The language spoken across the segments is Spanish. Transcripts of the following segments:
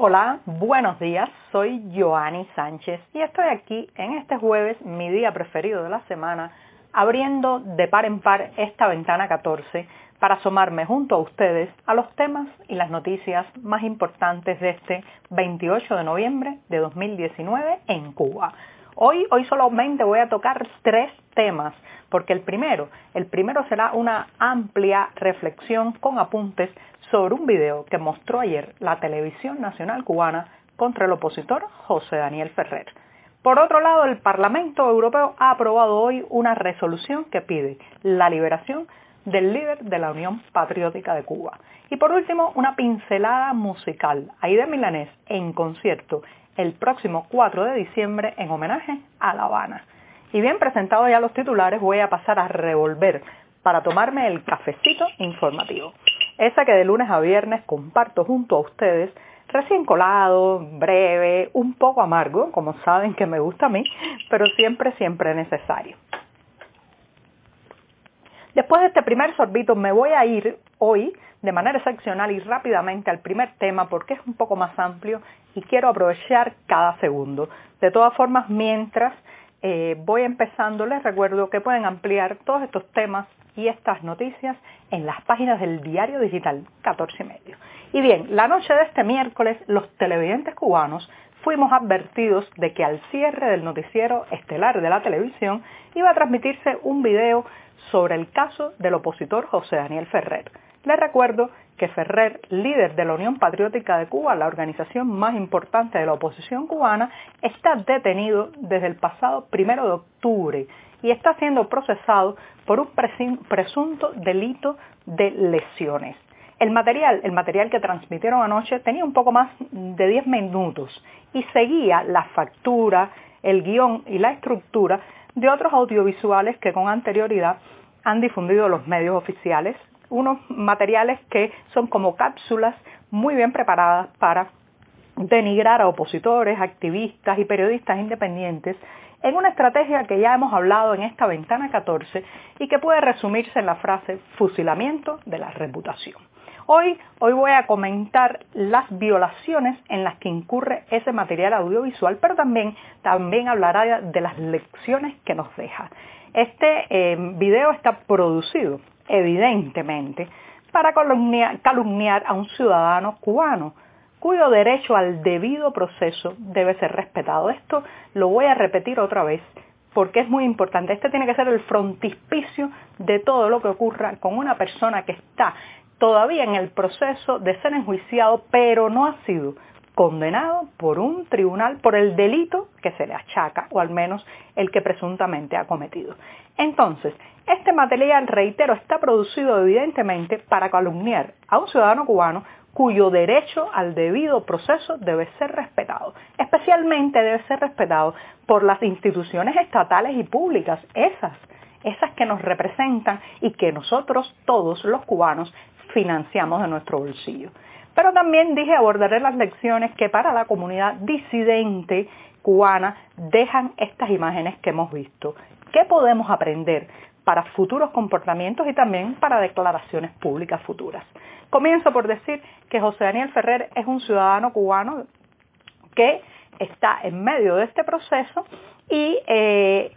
Hola, buenos días, soy Joanny Sánchez y estoy aquí en este jueves, mi día preferido de la semana, abriendo de par en par esta ventana 14 para asomarme junto a ustedes a los temas y las noticias más importantes de este 28 de noviembre de 2019 en Cuba. Hoy, hoy solamente voy a tocar tres temas, porque el primero, el primero será una amplia reflexión con apuntes sobre un video que mostró ayer la televisión nacional cubana contra el opositor José Daniel Ferrer. Por otro lado, el Parlamento Europeo ha aprobado hoy una resolución que pide la liberación del líder de la Unión Patriótica de Cuba. Y por último, una pincelada musical, Aida Milanés en concierto el próximo 4 de diciembre en homenaje a La Habana. Y bien presentados ya los titulares, voy a pasar a revolver para tomarme el cafecito informativo esa que de lunes a viernes comparto junto a ustedes, recién colado, breve, un poco amargo, como saben que me gusta a mí, pero siempre, siempre necesario. Después de este primer sorbito me voy a ir hoy de manera excepcional y rápidamente al primer tema porque es un poco más amplio y quiero aprovechar cada segundo. De todas formas, mientras eh, voy empezando, les recuerdo que pueden ampliar todos estos temas y estas noticias en las páginas del diario digital 14 y medio. Y bien, la noche de este miércoles los televidentes cubanos fuimos advertidos de que al cierre del noticiero estelar de la televisión iba a transmitirse un video sobre el caso del opositor José Daniel Ferrer. Les recuerdo que Ferrer, líder de la Unión Patriótica de Cuba, la organización más importante de la oposición cubana, está detenido desde el pasado primero de octubre y está siendo procesado por un presunto delito de lesiones. El material, el material que transmitieron anoche tenía un poco más de 10 minutos y seguía la factura, el guion y la estructura de otros audiovisuales que con anterioridad han difundido los medios oficiales, unos materiales que son como cápsulas muy bien preparadas para denigrar a opositores, activistas y periodistas independientes en una estrategia que ya hemos hablado en esta ventana 14 y que puede resumirse en la frase fusilamiento de la reputación. Hoy, hoy voy a comentar las violaciones en las que incurre ese material audiovisual, pero también, también hablará de las lecciones que nos deja. Este eh, video está producido, evidentemente, para calumniar a un ciudadano cubano, cuyo derecho al debido proceso debe ser respetado. Esto lo voy a repetir otra vez porque es muy importante. Este tiene que ser el frontispicio de todo lo que ocurra con una persona que está todavía en el proceso de ser enjuiciado, pero no ha sido condenado por un tribunal por el delito que se le achaca, o al menos el que presuntamente ha cometido. Entonces, este material, reitero, está producido evidentemente para calumniar a un ciudadano cubano cuyo derecho al debido proceso debe ser respetado. Especialmente debe ser respetado por las instituciones estatales y públicas, esas, esas que nos representan y que nosotros, todos los cubanos, financiamos de nuestro bolsillo. Pero también dije abordaré las lecciones que para la comunidad disidente cubana dejan estas imágenes que hemos visto. ¿Qué podemos aprender para futuros comportamientos y también para declaraciones públicas futuras? Comienzo por decir que José Daniel Ferrer es un ciudadano cubano que está en medio de este proceso y eh,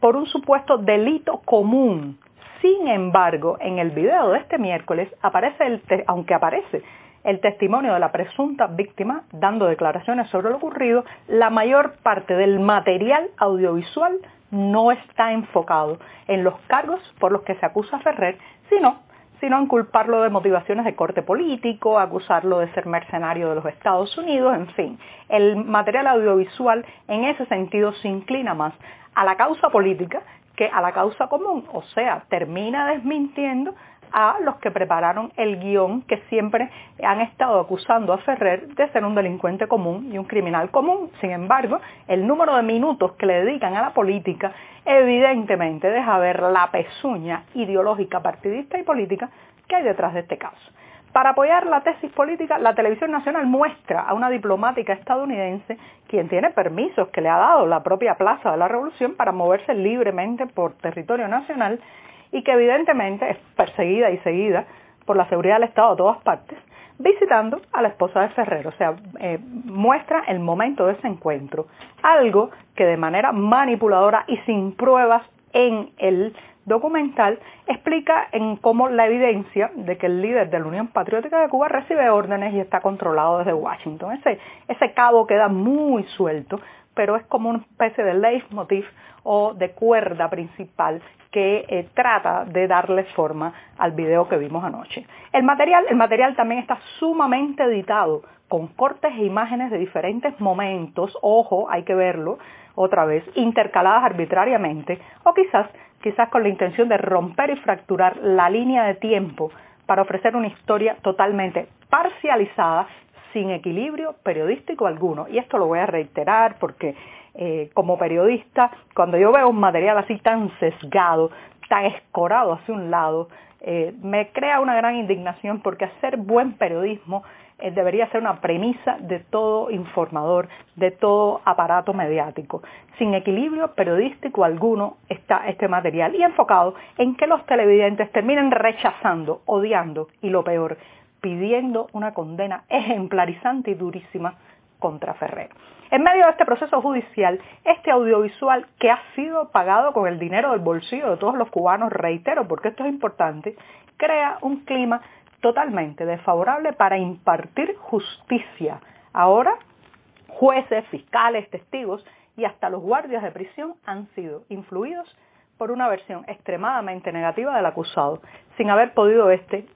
por un supuesto delito común. Sin embargo, en el video de este miércoles aparece, aunque aparece el testimonio de la presunta víctima dando declaraciones sobre lo ocurrido, la mayor parte del material audiovisual no está enfocado en los cargos por los que se acusa a Ferrer, sino sino en culparlo de motivaciones de corte político, acusarlo de ser mercenario de los Estados Unidos, en fin. El material audiovisual en ese sentido se inclina más a la causa política que a la causa común, o sea, termina desmintiendo a los que prepararon el guion que siempre han estado acusando a Ferrer de ser un delincuente común y un criminal común. Sin embargo, el número de minutos que le dedican a la política evidentemente deja ver la pezuña ideológica, partidista y política que hay detrás de este caso. Para apoyar la tesis política, la televisión nacional muestra a una diplomática estadounidense quien tiene permisos que le ha dado la propia Plaza de la Revolución para moverse libremente por territorio nacional y que evidentemente es perseguida y seguida por la seguridad del Estado a todas partes, visitando a la esposa de Ferrer, o sea, eh, muestra el momento de ese encuentro, algo que de manera manipuladora y sin pruebas en el documental explica en cómo la evidencia de que el líder de la Unión Patriótica de Cuba recibe órdenes y está controlado desde Washington. Ese, ese cabo queda muy suelto, pero es como una especie de leitmotiv o de cuerda principal que eh, trata de darle forma al video que vimos anoche. El material, el material también está sumamente editado con cortes e imágenes de diferentes momentos, ojo, hay que verlo otra vez, intercaladas arbitrariamente, o quizás quizás con la intención de romper y fracturar la línea de tiempo para ofrecer una historia totalmente parcializada, sin equilibrio periodístico alguno. Y esto lo voy a reiterar porque eh, como periodista, cuando yo veo un material así tan sesgado, tan escorado hacia un lado, eh, me crea una gran indignación porque hacer buen periodismo eh, debería ser una premisa de todo informador, de todo aparato mediático. Sin equilibrio periodístico alguno está este material y enfocado en que los televidentes terminen rechazando, odiando y lo peor, pidiendo una condena ejemplarizante y durísima contra Ferrer. En medio de este proceso judicial, este audiovisual que ha sido pagado con el dinero del bolsillo de todos los cubanos, reitero, porque esto es importante, crea un clima totalmente desfavorable para impartir justicia. Ahora, jueces, fiscales, testigos y hasta los guardias de prisión han sido influidos por una versión extremadamente negativa del acusado, sin haber podido este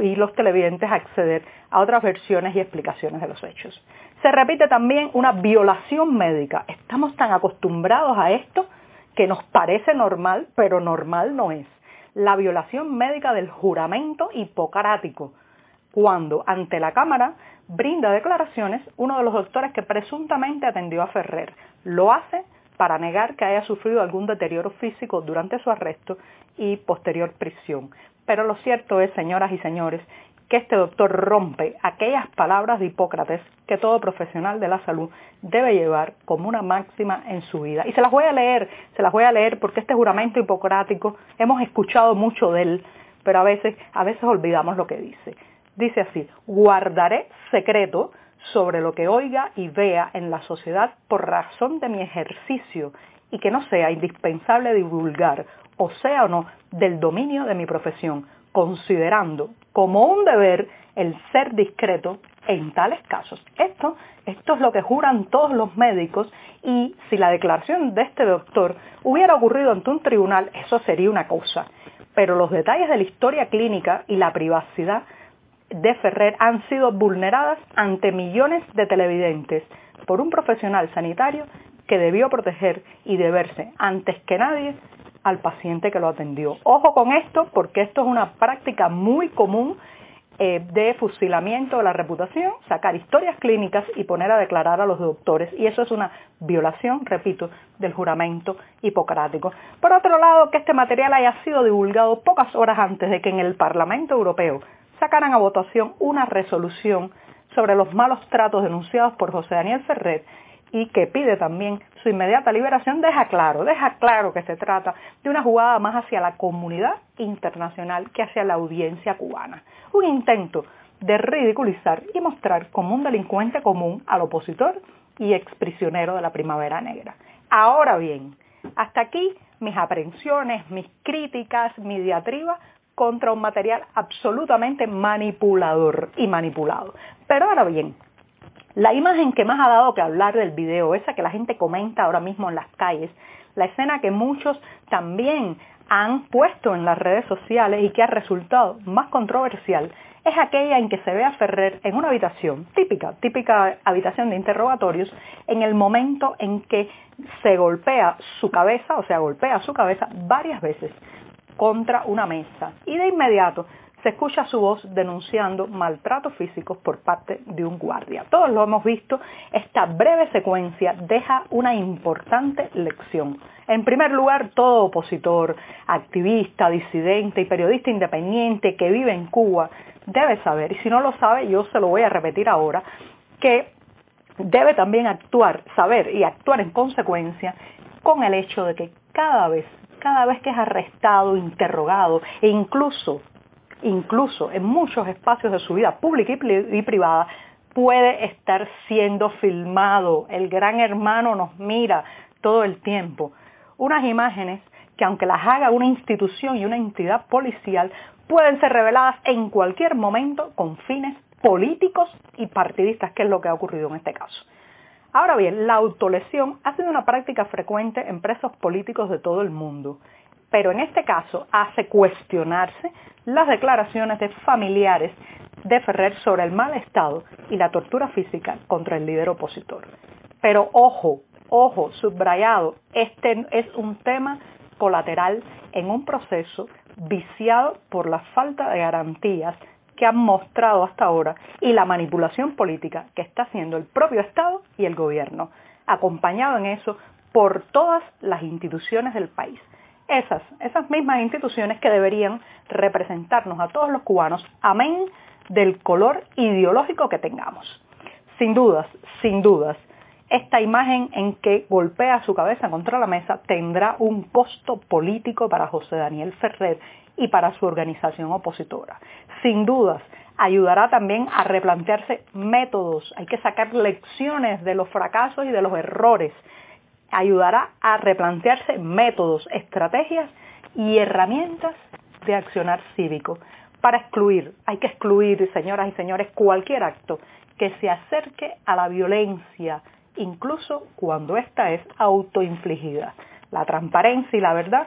y los televidentes acceder a otras versiones y explicaciones de los hechos. Se repite también una violación médica. Estamos tan acostumbrados a esto que nos parece normal, pero normal no es. La violación médica del juramento hipocrático, cuando ante la Cámara brinda declaraciones uno de los doctores que presuntamente atendió a Ferrer. Lo hace para negar que haya sufrido algún deterioro físico durante su arresto y posterior prisión. Pero lo cierto es, señoras y señores, que este doctor rompe aquellas palabras de Hipócrates que todo profesional de la salud debe llevar como una máxima en su vida. Y se las voy a leer, se las voy a leer porque este juramento hipocrático hemos escuchado mucho de él, pero a veces, a veces olvidamos lo que dice. Dice así, guardaré secreto sobre lo que oiga y vea en la sociedad por razón de mi ejercicio y que no sea indispensable divulgar, o sea o no, del dominio de mi profesión, considerando como un deber el ser discreto en tales casos. Esto, esto es lo que juran todos los médicos y si la declaración de este doctor hubiera ocurrido ante un tribunal, eso sería una cosa. Pero los detalles de la historia clínica y la privacidad de Ferrer han sido vulneradas ante millones de televidentes por un profesional sanitario que debió proteger y deberse antes que nadie al paciente que lo atendió. Ojo con esto porque esto es una práctica muy común eh, de fusilamiento de la reputación, sacar historias clínicas y poner a declarar a los doctores. Y eso es una violación, repito, del juramento hipocrático. Por otro lado, que este material haya sido divulgado pocas horas antes de que en el Parlamento Europeo sacaran a votación una resolución sobre los malos tratos denunciados por José Daniel Ferrer y que pide también su inmediata liberación, deja claro, deja claro que se trata de una jugada más hacia la comunidad internacional que hacia la audiencia cubana. Un intento de ridiculizar y mostrar como un delincuente común al opositor y exprisionero de la primavera negra. Ahora bien, hasta aquí mis aprensiones, mis críticas, mi diatriba contra un material absolutamente manipulador y manipulado. Pero ahora bien, la imagen que más ha dado que hablar del video, esa que la gente comenta ahora mismo en las calles, la escena que muchos también han puesto en las redes sociales y que ha resultado más controversial, es aquella en que se ve a Ferrer en una habitación típica, típica habitación de interrogatorios, en el momento en que se golpea su cabeza, o sea, golpea su cabeza varias veces contra una mesa y de inmediato se escucha su voz denunciando maltratos físicos por parte de un guardia. Todos lo hemos visto, esta breve secuencia deja una importante lección. En primer lugar, todo opositor, activista, disidente y periodista independiente que vive en Cuba debe saber, y si no lo sabe, yo se lo voy a repetir ahora, que debe también actuar, saber y actuar en consecuencia con el hecho de que cada vez, cada vez que es arrestado, interrogado e incluso incluso en muchos espacios de su vida pública y privada, puede estar siendo filmado. El gran hermano nos mira todo el tiempo. Unas imágenes que aunque las haga una institución y una entidad policial, pueden ser reveladas en cualquier momento con fines políticos y partidistas, que es lo que ha ocurrido en este caso. Ahora bien, la autolesión ha sido una práctica frecuente en presos políticos de todo el mundo, pero en este caso hace cuestionarse las declaraciones de familiares de Ferrer sobre el mal estado y la tortura física contra el líder opositor. Pero ojo, ojo, subrayado, este es un tema colateral en un proceso viciado por la falta de garantías que han mostrado hasta ahora y la manipulación política que está haciendo el propio Estado y el gobierno, acompañado en eso por todas las instituciones del país. Esas, esas mismas instituciones que deberían representarnos a todos los cubanos, amén del color ideológico que tengamos. Sin dudas, sin dudas, esta imagen en que golpea su cabeza contra la mesa tendrá un costo político para José Daniel Ferrer y para su organización opositora. Sin dudas, ayudará también a replantearse métodos, hay que sacar lecciones de los fracasos y de los errores. Ayudará a replantearse métodos, estrategias y herramientas de accionar cívico. Para excluir, hay que excluir, señoras y señores, cualquier acto que se acerque a la violencia, incluso cuando ésta es autoinfligida. La transparencia y la verdad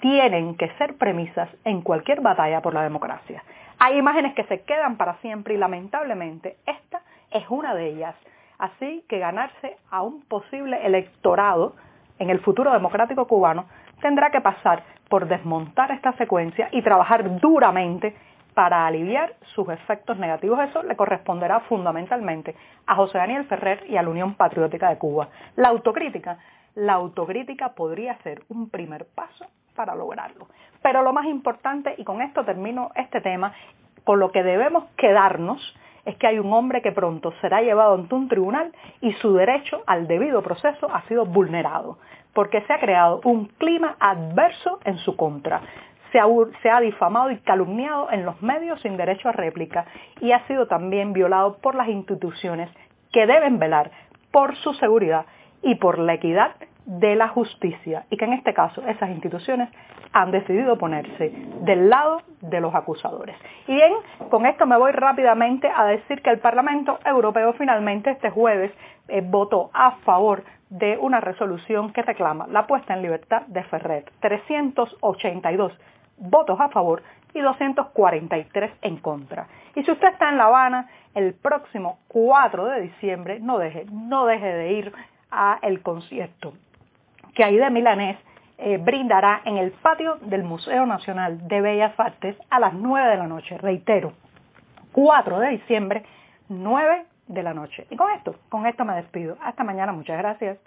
tienen que ser premisas en cualquier batalla por la democracia. Hay imágenes que se quedan para siempre y lamentablemente esta es una de ellas. Así que ganarse a un posible electorado en el futuro democrático cubano tendrá que pasar por desmontar esta secuencia y trabajar duramente para aliviar sus efectos negativos. Eso le corresponderá fundamentalmente a José Daniel Ferrer y a la Unión Patriótica de Cuba. La autocrítica, la autocrítica podría ser un primer paso para lograrlo. Pero lo más importante, y con esto termino este tema, con lo que debemos quedarnos es que hay un hombre que pronto será llevado ante un tribunal y su derecho al debido proceso ha sido vulnerado, porque se ha creado un clima adverso en su contra se ha, difamado y calumniado en los medios sin derecho a réplica y ha sido también violado por las instituciones que deben velar por su seguridad y por la equidad de la justicia y que en este caso esas instituciones han decidido ponerse del lado de los acusadores. Y bien, con esto me voy rápidamente a decir que el Parlamento Europeo finalmente este jueves eh, votó a favor de una resolución que reclama la puesta en libertad de Ferrer. 382 votos a favor y 243 en contra. Y si usted está en La Habana, el próximo 4 de diciembre, no deje, no deje de ir a el concierto que Aide Milanés eh, brindará en el patio del Museo Nacional de Bellas Artes a las 9 de la noche. Reitero, 4 de diciembre, 9 de la noche. Y con esto, con esto me despido. Hasta mañana, muchas gracias.